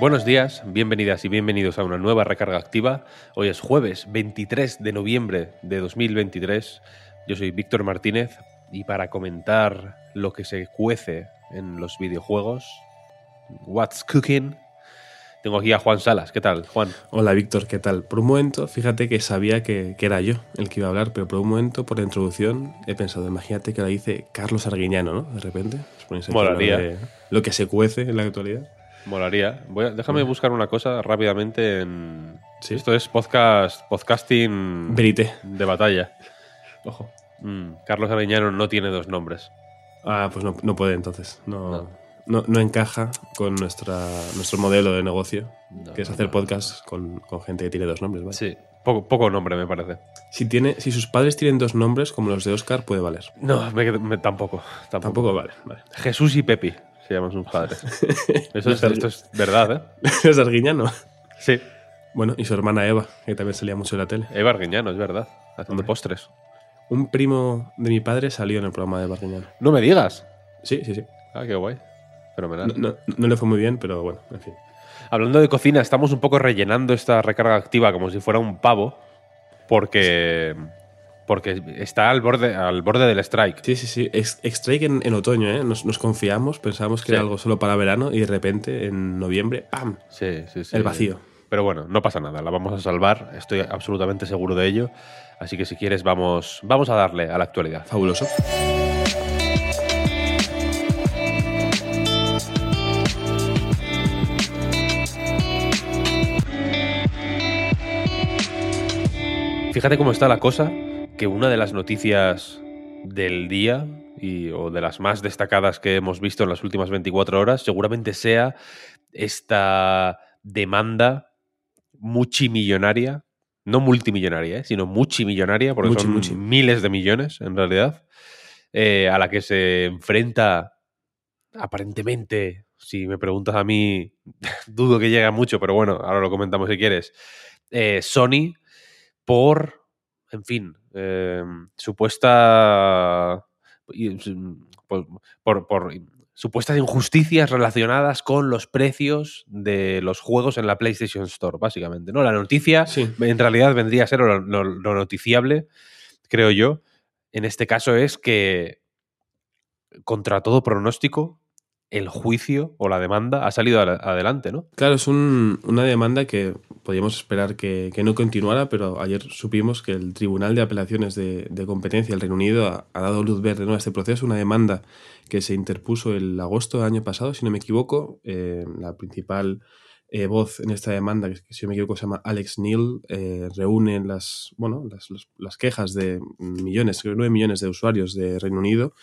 Buenos días, bienvenidas y bienvenidos a una nueva recarga activa. Hoy es jueves 23 de noviembre de 2023. Yo soy Víctor Martínez y para comentar lo que se cuece en los videojuegos, What's Cooking, tengo aquí a Juan Salas. ¿Qué tal, Juan? Hola, Víctor, ¿qué tal? Por un momento, fíjate que sabía que, que, era yo el que iba a hablar, pero por un momento, por la introducción, he pensado, imagínate que la dice Carlos Arguiñano, ¿no? De repente. Lo que se cuece en la actualidad. Molaría. Voy a, déjame buscar una cosa rápidamente en... ¿Sí? Esto es podcast, podcasting Verité. de batalla. Ojo. Mm, Carlos Arguiñano no tiene dos nombres. Ah, pues no, no puede entonces. No, no. no, no encaja con nuestra, nuestro modelo de negocio, que es hacer podcasts con, con, gente que tiene dos nombres. ¿vale? Sí, poco, poco, nombre me parece. Si, tiene, si sus padres tienen dos nombres, como los de Oscar, puede valer. No, me, me, tampoco, tampoco. Tampoco vale, vale. Jesús y Pepi se llaman sus padres. Eso es, esto es verdad, ¿eh? ¿Es Arguiñano? Sí. Bueno, y su hermana Eva, que también salía mucho en la tele. Eva Arguiñano, es verdad, haciendo Hombre. postres. Un primo de mi padre salió en el programa de Eva Arguiñano. No me digas. Sí, sí, sí. Ah, qué guay. Fenomenal. No, no, no, le fue muy bien, pero bueno, en fin. Hablando de cocina, estamos un poco rellenando esta recarga activa como si fuera un pavo, porque, porque está al borde, al borde del strike. Sí, sí, sí. Es, strike en, en, otoño, ¿eh? Nos, nos confiamos, pensábamos que sí. era algo solo para verano y de repente en noviembre, ¡pam! Sí, sí, sí. El vacío. Pero bueno, no pasa nada, la vamos a salvar, estoy absolutamente seguro de ello. Así que si quieres, vamos, vamos a darle a la actualidad. Fabuloso. Fíjate cómo está la cosa, que una de las noticias del día y, o de las más destacadas que hemos visto en las últimas 24 horas seguramente sea esta demanda multimillonaria, no multimillonaria, ¿eh? sino multimillonaria, porque Muchi, son muchi. miles de millones en realidad, eh, a la que se enfrenta aparentemente, si me preguntas a mí, dudo que llegue mucho, pero bueno, ahora lo comentamos si quieres, eh, Sony por, en fin, eh, supuesta... Por, por, por, supuestas injusticias relacionadas con los precios de los juegos en la PlayStation Store, básicamente. ¿no? La noticia Sí. en realidad vendría a ser lo, lo- lo noticiable, creo yo. En este caso es que, contra todo pronóstico, el juicio o la demanda ha salido ad- adelante, ¿no? Claro, es un- una demanda que podíamos esperar que, no continuara, pero ayer supimos que el Tribunal de Apelaciones de, Competencia del Reino Unido ha, dado luz verde ¿no? a este proceso, una demanda que se interpuso el agosto del año pasado, si no me equivoco. Eh, la principal eh, voz en esta demanda, que si no me equivoco se llama Alex Neil, eh, reúne las, bueno, las quejas de millones, creo que 9 millones de usuarios de Reino Unido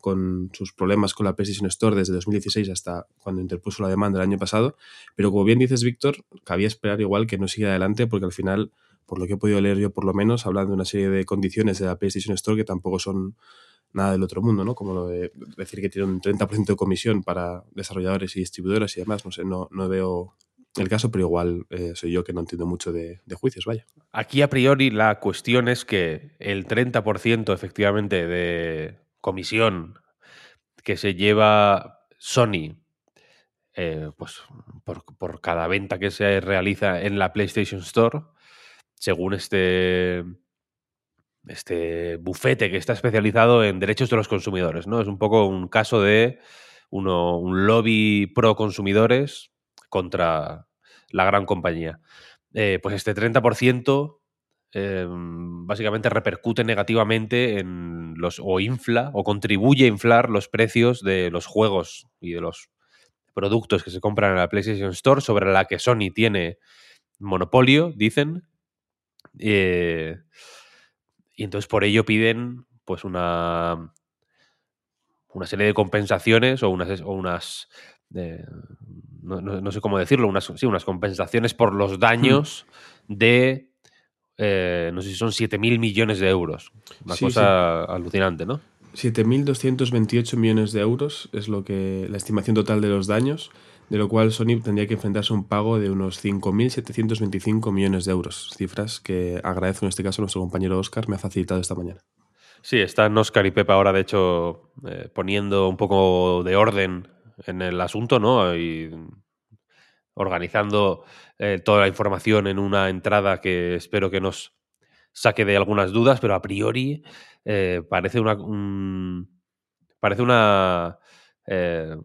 con sus problemas con la PlayStation Store desde 2016 hasta cuando interpuso la demanda el año pasado. Pero como bien dices, Víctor, cabía esperar igual que no siga adelante porque al final, por lo que he podido leer yo por lo menos, hablan de una serie de condiciones de la PlayStation Store que tampoco son nada del otro mundo, ¿no? Como decir que tiene un 30% de comisión para desarrolladores y distribuidores y demás. No sé, no, no veo el caso, pero igual eh, soy yo que no entiendo mucho de, de juicios, vaya. Aquí a priori la cuestión es que el 30% efectivamente de comisión que se lleva Sony eh, pues por, por cada venta que se realiza en la PlayStation Store, según este, este bufete que está especializado en derechos de los consumidores, ¿no? Es un poco un caso de uno, un lobby pro consumidores contra la gran compañía. Eh, pues este 30% eh, básicamente repercute negativamente en los o infla o contribuye a inflar los precios de los juegos y de los productos que se compran en la PlayStation Store sobre la que Sony tiene monopolio, dicen. Eh, y entonces por ello piden pues una una serie de compensaciones o unas, o unas no, sé cómo decirlo, unas, sí, unas compensaciones por los daños hmm. de, eh, no sé si son 7.000 millones de euros. Una cosa alucinante, ¿no? 7.228 millones de euros es lo que la estimación total de los daños, de lo cual Sony tendría que enfrentarse a un pago de unos 5.725 millones de euros, cifras que agradezco en este caso a nuestro compañero Oscar me ha facilitado esta mañana. Sí, están Oscar y Pepa ahora, de hecho, eh, poniendo un poco de orden en el asunto, ¿no? Y organizando eh, toda la información en una entrada que espero que nos saque de algunas dudas, pero a priori eh, parece una parece una eh,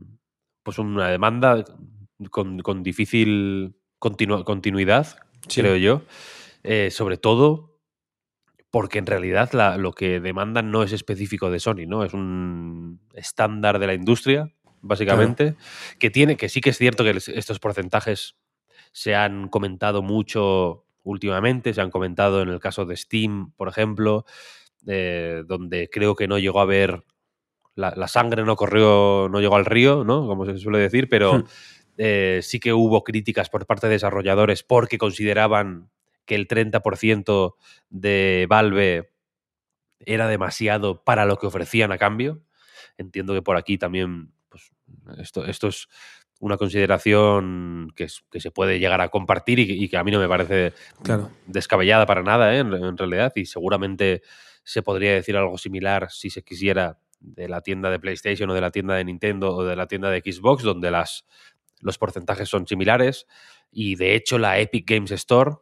pues una demanda con, difícil continuidad, creo yo. sobre todo porque en realidad lo que demandan no es específico de Sony, ¿no? Es un estándar de la industria básicamente, que tiene, que sí que es cierto que estos porcentajes se han comentado mucho últimamente, se han comentado en el caso de Steam, por ejemplo, eh, donde creo que no llegó a ver la, sangre no corrió, no llegó al río, ¿no? Como se suele decir, pero hmm. eh, sí que hubo críticas por parte de desarrolladores porque consideraban que el 30% de Valve era demasiado para lo que ofrecían a cambio. Entiendo que por aquí también esto, esto es una consideración que, se puede llegar a compartir y, que a mí no me parece descabellada para nada, ¿eh? en, realidad, y seguramente se podría decir algo similar si se quisiera de la tienda de PlayStation o de la tienda de Nintendo o de la tienda de Xbox, donde las, los porcentajes son similares. Y de hecho, la Epic Games Store,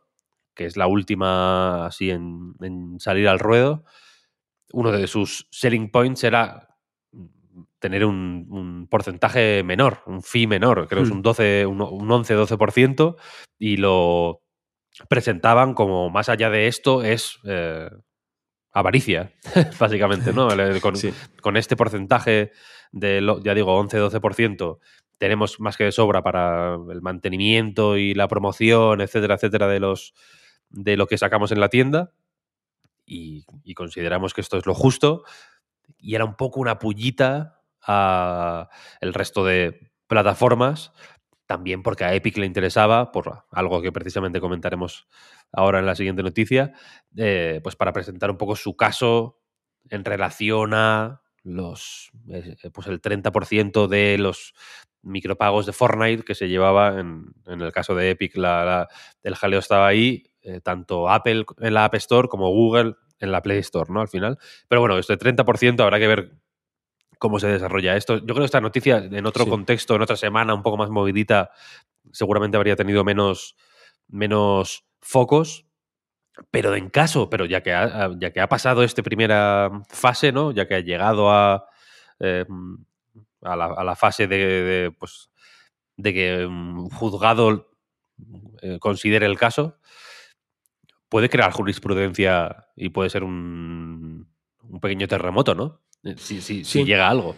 que es la última así en, en salir al ruedo, uno de sus selling points era tener un, porcentaje menor, un fee menor, creo que es hmm. un 12, un, 11-12%, y lo presentaban como más allá de esto es eh, avaricia, básicamente, ¿no? Con, este porcentaje de, ya digo, 11-12%, tenemos más que de sobra para el mantenimiento y la promoción, etcétera, etcétera, de, los, de lo que sacamos en la tienda. Y, y consideramos que esto es lo justo. Y era un poco una pullita a el resto de plataformas, también porque a Epic le interesaba, por algo que precisamente comentaremos ahora en la siguiente noticia, eh, pues para presentar un poco su caso en relación a los eh, pues el 30% de los micropagos de Fortnite que se llevaba en, el caso de Epic el jaleo estaba ahí eh, tanto Apple en la App Store como Google en la Play Store, ¿no? Al final. Pero bueno, este 30% habrá que ver cómo se desarrolla esto. Yo creo que esta noticia, en otro contexto, en otra semana, un poco más movidita, seguramente habría tenido menos, menos focos. Pero en caso, pero ya que ha, ya que ha pasado esta primera fase, ¿no? Ya que ha llegado a, em, a, la, fase de, pues, de que un juzgado eh, considere el caso, puede crear jurisprudencia y puede ser un, un pequeño terremoto, ¿no? Eh, si, si, llega algo.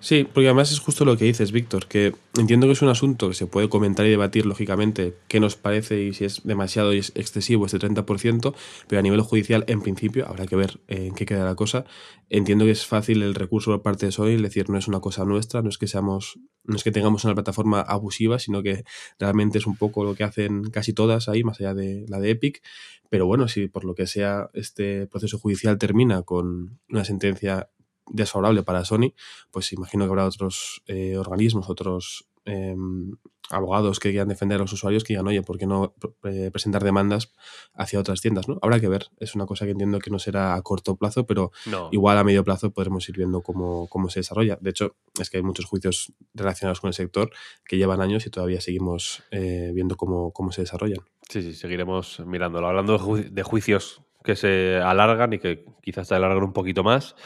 Sí, porque además es justo lo que dices, Víctor, que entiendo que es un asunto que se puede comentar y debatir, lógicamente, qué nos parece y si es demasiado y es excesivo este 30%, pero a nivel judicial, en principio, habrá que ver en qué queda la cosa. Entiendo que es fácil el recurso por parte de Sony, es decir, no es una cosa nuestra, no es que seamos, no es que tengamos una plataforma abusiva, sino que realmente es un poco lo que hacen casi todas ahí, más allá de la de Epic. Pero bueno, si por lo que sea este proceso judicial termina con una sentencia desfavorable para Sony, pues imagino que habrá otros eh, organismos, otros em, abogados que quieran defender a los usuarios que digan, oye, ¿por qué no eh, presentar demandas hacia otras tiendas? ¿no? Habrá que ver, es una cosa que entiendo que no será a corto plazo, pero igual a medio plazo podremos ir viendo cómo, cómo, se desarrolla. De hecho, es que hay muchos juicios relacionados con el sector que llevan años y todavía seguimos eh, viendo cómo, cómo se desarrollan. Sí, sí, seguiremos mirándolo. Hablando de, juicios que se alargan y que quizás se alargan un poquito más.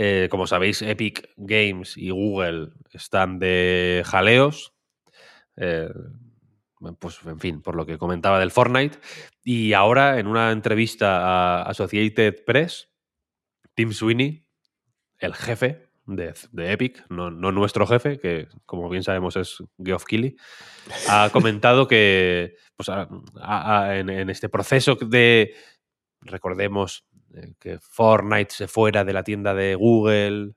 Eh, como sabéis, Epic Games y Google están de jaleos. Eh, pues, en fin, por lo que comentaba del Fortnite. Y ahora, en una entrevista a Associated Press, Tim Sweeney, el jefe de, Epic, no, nuestro jefe, que como bien sabemos es Geoff Keighley, ha comentado que pues, en, este proceso de, recordemos, que Fortnite se fuera de la tienda de Google,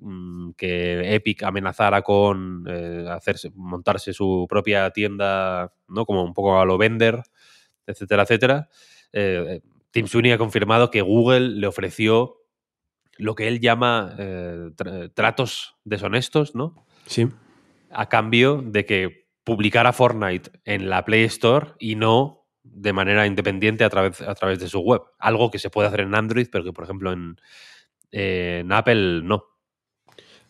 mm, que Epic amenazara con eh, hacerse, montarse su propia tienda, ¿no? Como un poco a lo vender, etcétera, etcétera. Eh, Tim Sweeney ha confirmado que Google le ofreció lo que él llama eh, tratos deshonestos, ¿no? Sí. A cambio de que publicara Fortnite en la Play Store y no de manera independiente a través, a través de su web. Algo que se puede hacer en Android, pero que, por ejemplo, en, en Apple no.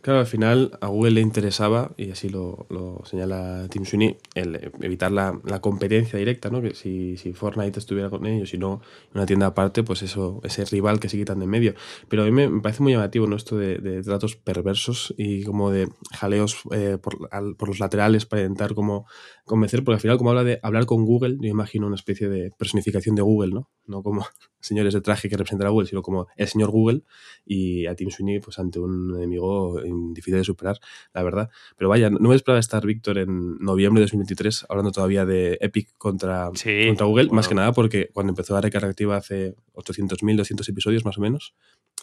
Claro, al final a Google le interesaba, y así lo, señala Tim Sweeney, el evitar la, competencia directa, ¿no? Que si, si, Fortnite estuviera con ellos, si no, una tienda aparte, pues eso, ese rival que se quitan de en medio. Pero a mí me, parece muy llamativo, ¿no? Esto de, tratos perversos y como de jaleos eh, por, por, los laterales para intentar como convencer, porque al final, como habla de hablar con Google, yo imagino una especie de personificación de Google, ¿no? No como señores de traje que representan a Google, sino como el señor Google y a Tim Sweeney, pues ante un enemigo difícil de superar, la verdad. Pero vaya, no me esperaba estar, Víctor, en noviembre de 2023 hablando todavía de Epic contra, contra Google, más que nada porque cuando empezó la recarga activa hace 800.000, 200 episodios más o menos,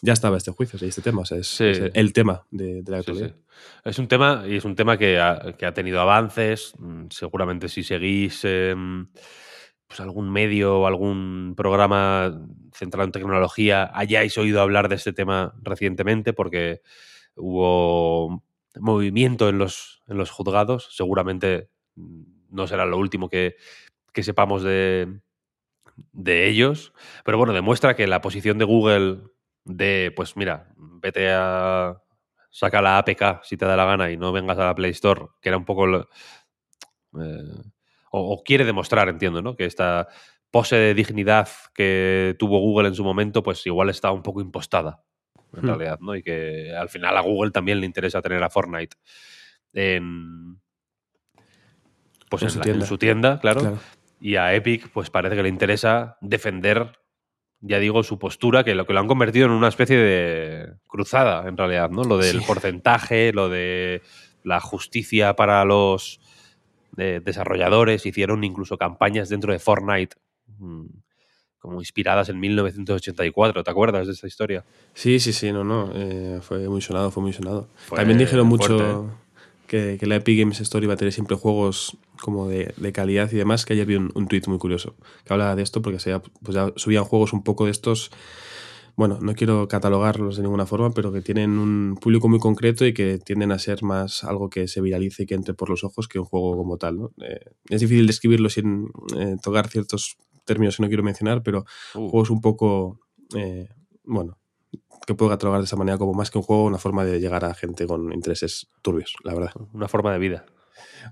ya estaba este juicio, este tema, o sea, es, el tema de, la actualidad. es un tema, y es un tema que ha, que ha tenido avances, mm, seguramente si seguís... Em, pues algún medio o algún programa centrado en tecnología hayáis oído hablar de este tema recientemente, porque hubo movimiento en los, en los juzgados. Seguramente no será lo último que, sepamos de, ellos. Pero bueno, demuestra que la posición de Google de, pues mira, vete a saca la APK si te da la gana y no vengas a la Play Store, que era un poco... Eh, o, quiere demostrar, entiendo, ¿no? Que esta pose de dignidad que tuvo Google en su momento, pues igual está un poco impostada, en hmm. realidad, ¿no? Y que al final a Google también le interesa tener a Fortnite en, pues en, su tienda, claro, Y a Epic, pues parece que le interesa defender, ya digo, su postura, que lo que lo han convertido en una especie de cruzada, en realidad, ¿no? Lo del porcentaje, lo de la justicia para los desarrolladores, hicieron incluso campañas dentro de Fortnite mm, como inspiradas en 1984. ¿Te acuerdas de esa historia? Sí, sí, sí, no, no. Eh, fue muy sonado, fue muy sonado. También dijeron mucho que, la Epic Games Store iba a tener siempre juegos como de, calidad y demás, que ayer vi un, un tweet muy curioso que hablaba de esto porque se, pues ya subían juegos un poco de estos bueno, no quiero catalogarlos de ninguna forma, pero que tienen un público muy concreto y que tienden a ser más algo que se viralice y que entre por los ojos que un juego como tal. ¿no? Eh, es difícil describirlo sin eh, tocar ciertos términos que no quiero mencionar, pero uh. juegos un poco, eh, bueno, que puedo catalogar de esa manera como más que un juego, una forma de llegar a gente con intereses turbios, la verdad. Una forma de vida.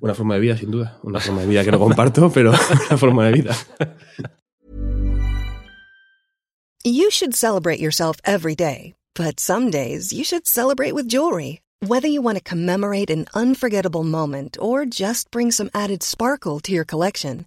Una forma de vida, sin duda. Una forma de vida que no comparto, pero una forma de vida. You should celebrate yourself every day, but some days you should celebrate with jewelry. Whether you want to commemorate an unforgettable moment or just bring some added sparkle to your collection,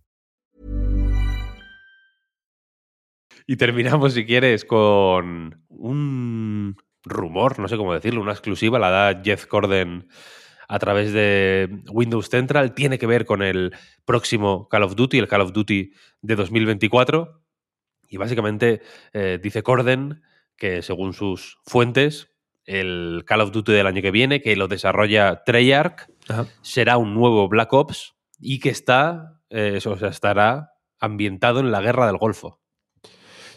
Y terminamos, si quieres, con un rumor, no sé cómo decirlo, una exclusiva, la da Jeff Corden a través de Windows Central. Tiene que ver con el próximo Call of Duty, el Call of Duty de 2024. Y básicamente eh, dice Corden que según sus fuentes, el Call of Duty del año que viene, que lo desarrolla Treyarch, será un nuevo Black Ops y que está, eh, o sea, estará ambientado en la guerra del Golfo.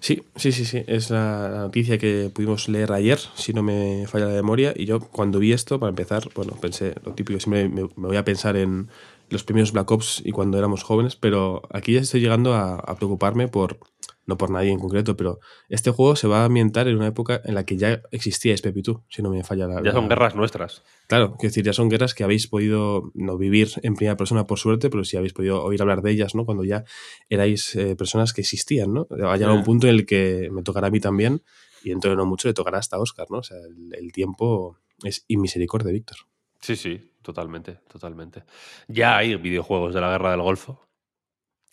Sí, sí, sí, sí. Es la, noticia que pudimos leer ayer, si no me falla la memoria. Y yo cuando vi esto, para empezar, bueno, pensé lo típico, siempre me, voy a pensar en, los primeros Black Ops y cuando éramos jóvenes, pero aquí ya estoy llegando a, a preocuparme por, no por nadie en concreto, pero este juego se va a ambientar en una época en la que ya existía Espepitu, si no me falla la. Ya son la- guerras nuestras. Claro, quiero decir, ya son guerras que habéis podido no vivir en primera persona por suerte, pero sí habéis podido oír hablar de ellas, ¿no? Cuando ya erais eh, personas que existían, ¿no? Ha llegado un punto en el que me tocará a mí también, y dentro de no mucho le tocará hasta Oscar, ¿no? O sea, el, el tiempo es inmisericordia, Víctor. Sí, sí, totalmente, totalmente. Ya hay videojuegos de la guerra del Golfo,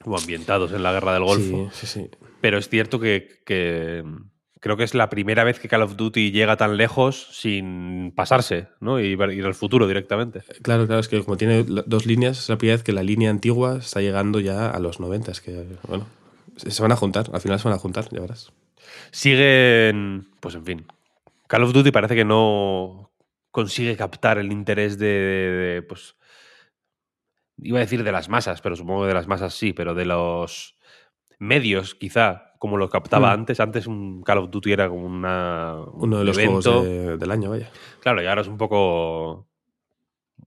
o ambientados en la guerra del Golfo, Sí, sí, sí. pero es cierto que, que, mm, creo que es la primera vez que Call of Duty llega tan lejos sin pasarse, ¿no? Y ir al futuro directamente. Claro, claro, es que como tiene dos líneas, es la primera vez que la línea antigua está llegando ya a los 90, es que, bueno, se van a juntar, al final se van a juntar, ya verás. Siguen, pues en fin, Call of Duty parece que no consigue captar el interés de, de- de, pues, iba a decir de las masas, pero supongo que de las masas sí, pero de los medios quizá, como lo captaba Mm. antes. Antes un Call of Duty era como una, Uno de los evento. juegos de- del año, vaya. Claro, y ahora es un poco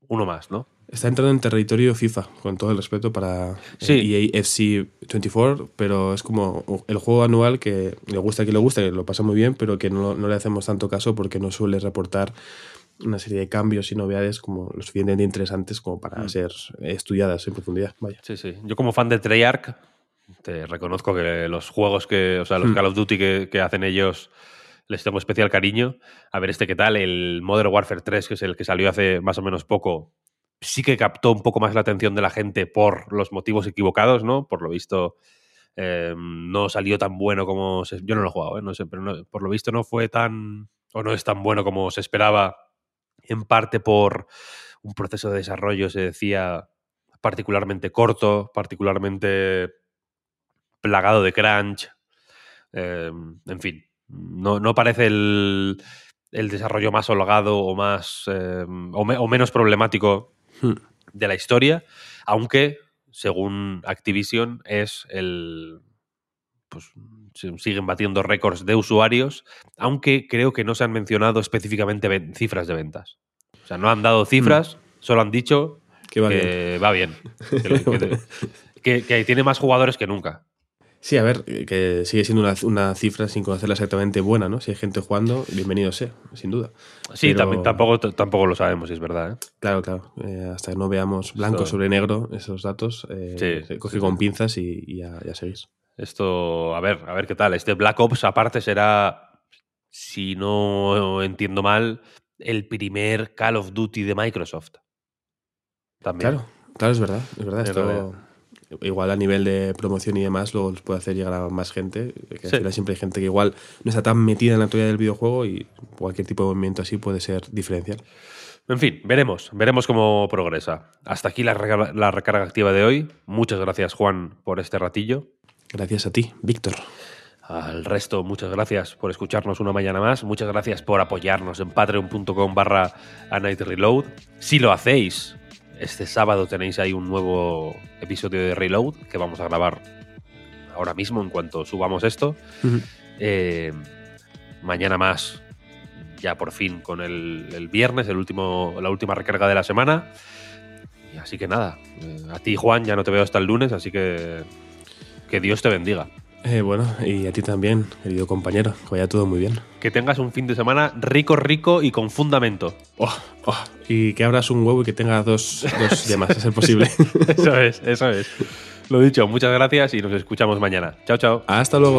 uno más, ¿no? Está entrando en territorio FIFA, con todo el respeto para eh, Sí. EA FC 24, pero es como el juego anual que le gusta a quien le gusta, que lo pasa muy bien, pero que no, no le hacemos tanto caso porque no suele reportar una serie de cambios y novedades como lo suficientemente interesantes como para Mm. ser estudiadas en profundidad. Vaya. Sí, sí. Yo como fan de Treyarch, te reconozco que los juegos que, o sea, los Hmm. Call of Duty que, que hacen ellos, les tengo especial cariño. A ver, este qué tal, el Modern Warfare 3, que es el que salió hace más o menos poco, sí que captó un poco más la atención de la gente por los motivos equivocados, ¿no? Por lo visto, eh, no salió tan bueno como se- yo no lo he jugado, ¿eh? no sé, pero no- por lo visto no fue tan o no es tan bueno como se esperaba, en parte por un proceso de desarrollo, se decía, particularmente corto, particularmente plagado de crunch. eh, en fin, no, no parece el, el desarrollo más holgado o más eh, o, me- o menos problemático de la historia, aunque según Activision es el pues siguen batiendo récords de usuarios, aunque creo que no se han mencionado específicamente cifras de ventas. O sea, no han dado cifras, solo han dicho Que va bien. que va bien. Que, lo- que- que- que tiene más jugadores que nunca. Sí, a ver, que sigue siendo una, una cifra sin conocerla exactamente buena, ¿no? Si hay gente jugando, bienvenido sea, sin duda. Sí, Pero- también, tampoco, tampoco lo sabemos si es verdad. ¿eh? Claro, claro. eh, hasta que no veamos blanco sobre negro esos datos, eh, Sí, coge sí, con sí. pinzas y, y ya, ya seguís. Esto, a ver, a ver qué tal. Este Black Ops, aparte, será, si no entiendo mal, el primer Call of Duty de Microsoft. También. Claro, claro, es verdad. Es verdad. Es Esto, verdad. igual a nivel de promoción y demás, luego los puede hacer llegar a más gente. Que Sí. al final siempre hay gente que igual no está tan metida en la actualidad del videojuego y cualquier tipo de movimiento así puede ser diferencial. En fin, veremos, veremos cómo progresa. Hasta aquí la, recarga- la recarga activa de hoy. Muchas gracias, Juan, por este ratillo. Gracias a ti, Víctor. Al resto, muchas gracias por escucharnos una mañana más. Muchas gracias por apoyarnos en patreon.com barra A Night Reload. Si lo hacéis, este sábado tenéis ahí un nuevo episodio de Reload que vamos a grabar ahora mismo en cuanto subamos esto. Eh, mañana más, ya por fin con el, el viernes, el último, la última recarga de la semana. Así que nada, eh, a ti Juan ya no te veo hasta el lunes, así que que Dios te bendiga. Eh, bueno, y a ti también, querido compañero. Que vaya todo muy bien. Que tengas un fin de semana rico, rico y con fundamento. Oh, oh, Y que abras un huevo y que tenga dos, dos yemas, a ser posible. Eso es, eso es. Lo dicho, muchas gracias y nos escuchamos mañana. Chao, chao. Hasta luego.